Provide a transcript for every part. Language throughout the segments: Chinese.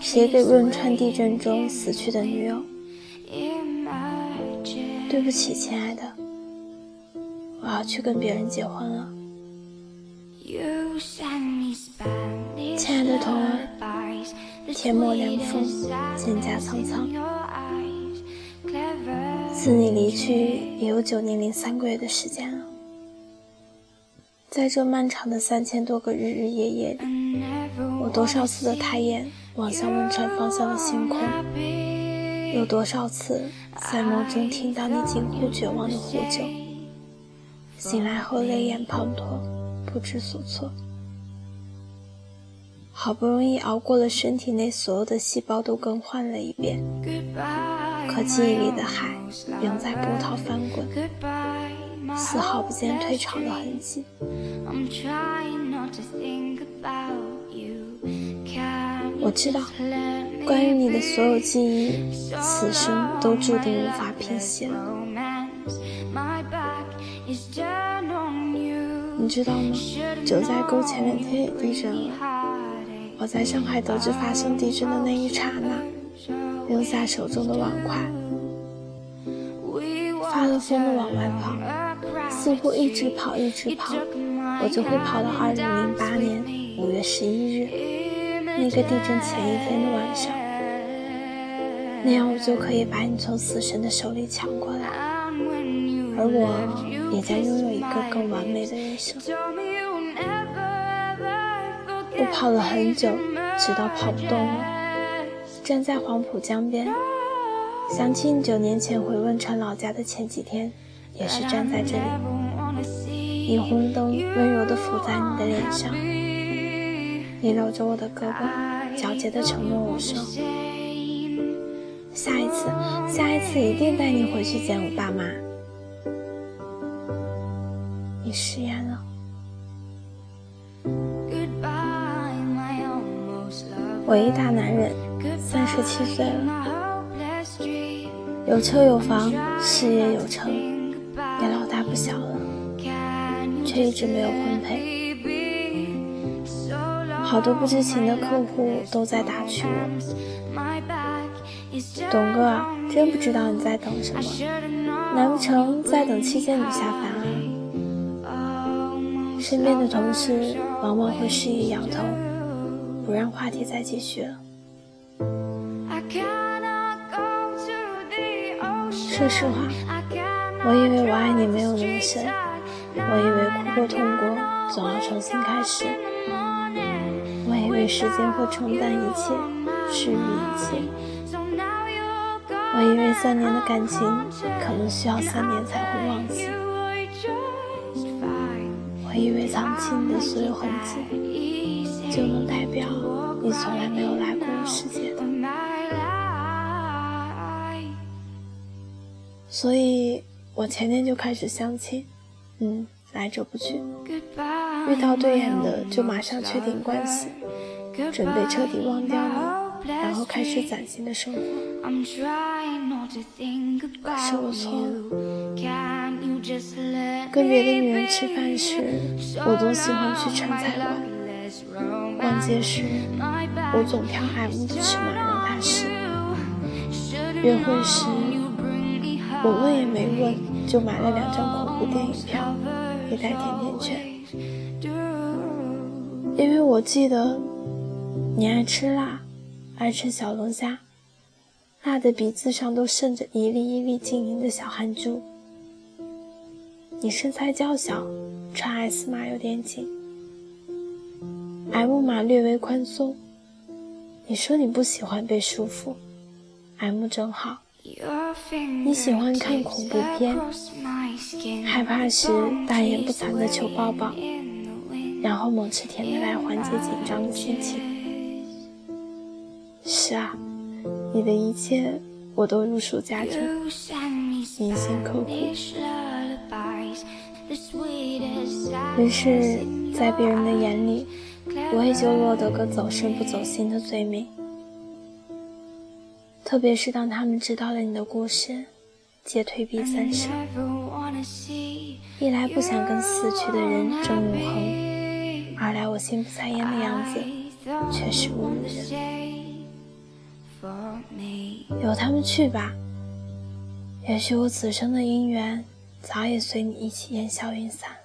写给汶川地震中死去的女友。对不起，亲爱的，我要去跟别人结婚了。亲爱的童儿，天末凉风，蒹葭苍苍。自你离去也有九年零三个月的时间了，在这漫长的三千多个日日夜夜里，我多少次的抬眼望向汶川方向的星空，有多少次在梦中听到你近乎绝望的呼救，醒来后泪眼滂沱，不知所措。好不容易熬过了身体内所有的细胞都更换了一遍，可记忆里的海仍在波涛翻滚，丝毫不见退场的痕迹。我知道，关于你的所有记忆，此生都注定无法拼写了。你知道吗？九寨沟前两天也地震了。我在上海得知发生地震的那一刹那，扔下手中的碗筷，发了疯的往外跑，似乎一直跑一直跑，我就会跑到二零零八年五月十一日那个地震前一天的晚上，那样我就可以把你从死神的手里抢过来，而我也将拥有一个更完美的人生。我跑了很久，直到跑不动了，站在黄浦江边，想起你九年前回汶川老家的前几天，也是站在这里，霓虹灯温柔地抚在你的脸上，你搂着我的胳膊，皎洁的承诺我说：“下一次，下一次一定带你回去见我爸妈。”你食言了。我一大男人，三十七岁了，有车有房，事业有成，却一直没有婚配。好多不知情的客户都在打趣我：“董哥，真不知道你在等什么？难不成在等七仙女下凡啊？”身边的同事往往会示意摇头。不让话题再继续了。说实话，我以为我爱你没有那么深，我以为哭过痛过总要重新开始，我以为时间会冲淡一切，治愈一切，我以为三年的感情可能需要三年才会忘记，我以为藏起你的所有痕迹。就能代表你从来没有来过我世界的，所以我前天就开始相亲，嗯，来者不拒，遇到对眼的就马上确定关系，准备彻底忘掉你，然后开始崭新的生活。可是我错。了，跟别的女人吃饭时，我总喜欢去川菜馆。逛街时，我总挑矮木的尺码让他试；约会时，我问也没问就买了两张恐怖电影票，一袋甜甜圈。因为我记得你爱吃辣，爱吃小龙虾，辣的鼻子上都渗着一粒一粒晶莹的小汗珠。你身材娇小，穿 S 码有点紧。M 码略微宽松，你说你不喜欢被束缚，M 正好。你喜欢看恐怖片，害怕时大言不惭的求抱抱，然后猛吃甜的来缓解紧张的心情。是啊，你的一切我都如数家珍，铭心刻骨。于是，在别人的眼里。我也就落得个走肾不走心的罪名。特别是当他们知道了你的故事，皆退避三舍。一来不想跟死去的人争永恒，二来我心不在焉的样子，确实侮辱人。由他们去吧，也许我此生的姻缘早已随你一起烟消云散了。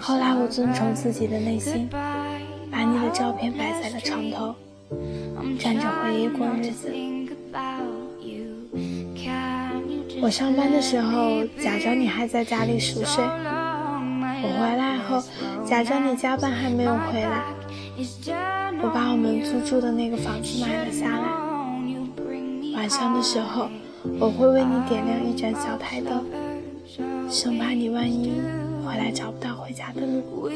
后来我遵从自己的内心，的照片摆在了床头，站着回忆过日子。我上班的时候，假装你还在家里熟睡；我回来后，假装你加班还没有回来。我把我们租住的那个房子买了下来。晚上的时候，我会为你点亮一盏小台灯，生怕你万一回来找不到回家的路。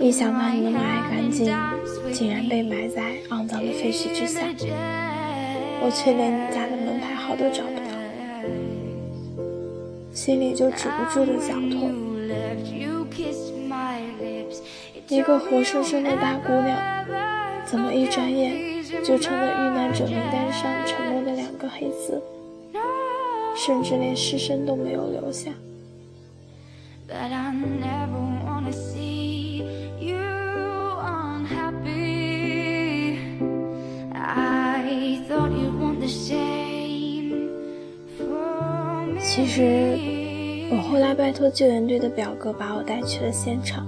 一想到你那么爱干净，竟然被埋在肮脏的废墟之下。我却连你家的门牌号都找不到，心里就止不住的绞痛。一个活生生的大姑娘，怎么一转眼就成了遇难者名单上沉默的两个黑字，甚至连尸身都没有留下。其实，我后来拜托救援队的表哥把我带去了现场，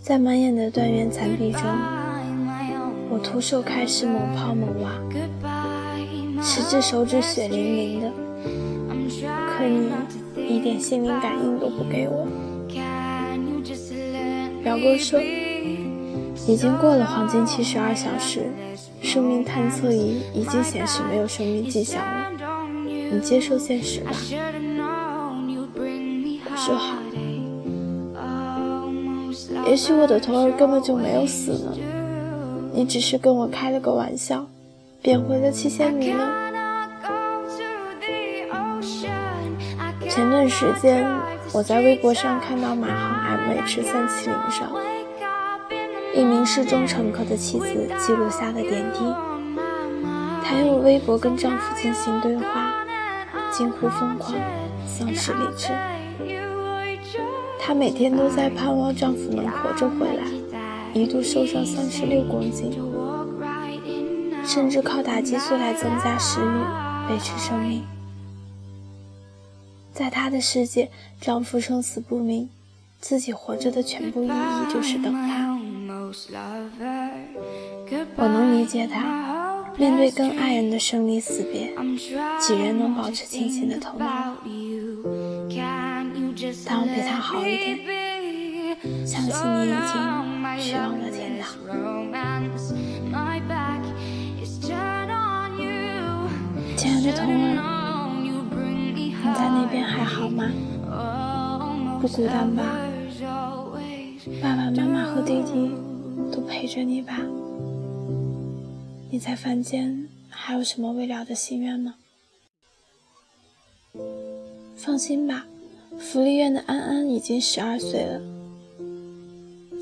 在满眼的断垣残壁中，我徒手开始猛刨猛挖，十只手指血淋淋的，可你一点心灵感应都不给我。表哥说，已经过了黄金七十二小时，生命探测仪已经显示没有生命迹象了。你接受现实吧。我说好。也许我的头儿根本就没有死呢，你只是跟我开了个玩笑，变回了七仙女呢。前段时间我在微博上看到马航 MH 三七零上一名失踪乘客的妻子记录下的点滴，她用微博跟丈夫进行对话。近乎疯狂，丧失理智。她每天都在盼望丈夫能活着回来，一度瘦上三十六公斤，甚至靠打激素来增加食欲，维持生命。在她的世界，丈夫生死不明，自己活着的全部意义就是等他。我能理解她。面对跟爱人的生离死别，几人能保持清醒的头脑？但我比他好一点，相信你已经去往了天堂。亲爱的童儿，那边还好吗？不孤单吧？爸爸妈妈和弟弟都陪着你吧？你在凡间还有什么未了的心愿吗？放心吧，福利院的安安已经十二岁了，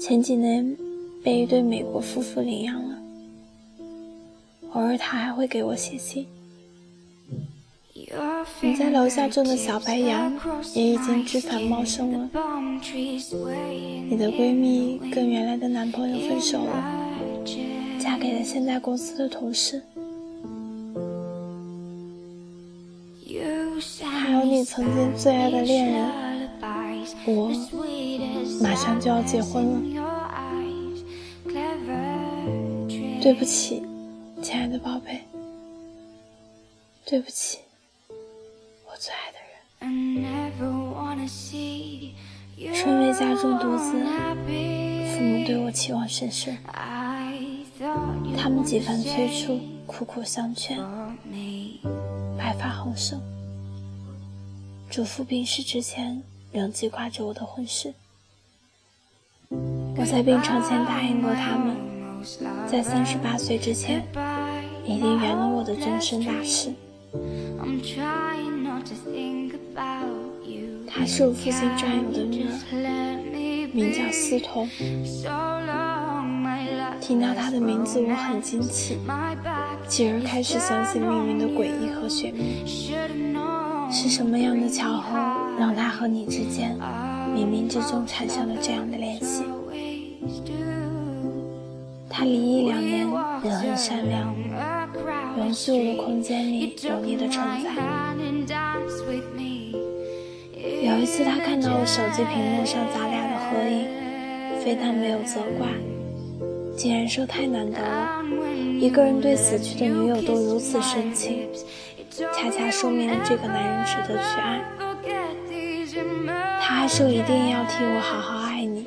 前几年被一对美国夫妇领养了。偶尔他还会给我写信。你在楼下种的小白杨也已经枝繁茂盛了。你的闺蜜跟原来的男朋友分手了。嫁给了现在公司的同事，还有你曾经最爱的恋人，我马上就要结婚了。对不起，亲爱的宝贝，对不起，我最爱的人。身为家中独子，父母对我期望甚深。他们几番催促，苦苦相劝，白发横生，祖父病逝之前仍记挂着我的婚事。我在病床前答应过他们，在三十八岁之前一定圆了我的终身大事。是我父亲专有的女儿，名叫思彤。听到他的名字，我很惊奇。继而开始相信命运的诡异和玄秘。是什么样的巧合，让他和你之间冥冥之中产生了这样的联系？他离异两年，人很善良，容许我的空间里有你的存在。有一次，他看到我手机屏幕上咱俩的合影，非但没有责怪，竟然说太难得了，一个人对死去的女友都如此深情，恰恰说明了这个男人值得去爱。他还说一定要替我好好爱你。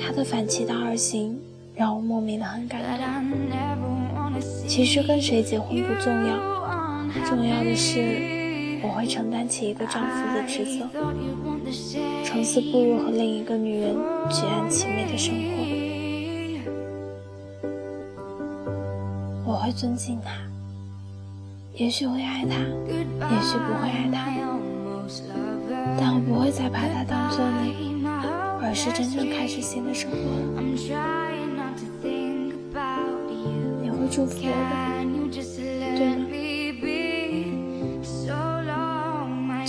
他的反其道而行，让我莫名的很感动。其实跟谁结婚不重要，重要的是。我会承担起一个丈夫的职责，从此步入和另一个女人举案齐眉的生活。我会尊敬他，也许会爱他，也许不会爱他，但我不会再把他当做你，而是真正开始新的生活了。你会祝福我的，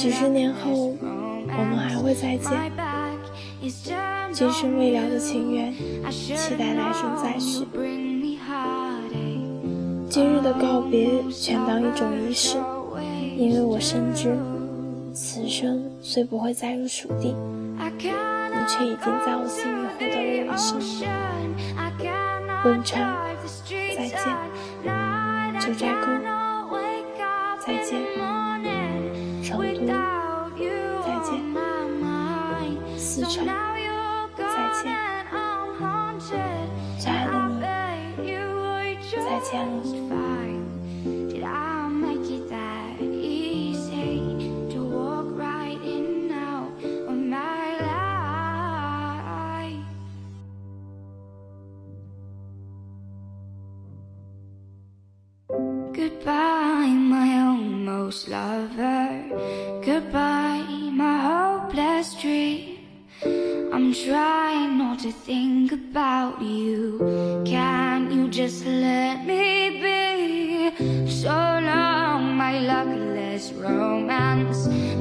几十年后，我们还会再见。今生未了的情缘，期待来生再续。今日的告别，全当一种仪式，因为我深知，此生虽不会再入蜀地，你却已经在我心里获得了永生。汶川，再见；九寨沟，再见。just fine. Did I make it that easy to walk right in now my life? Goodbye, my almost lover. Goodbye, my hopeless dream. I'm trying not to think about you. Can you just let me? this romance.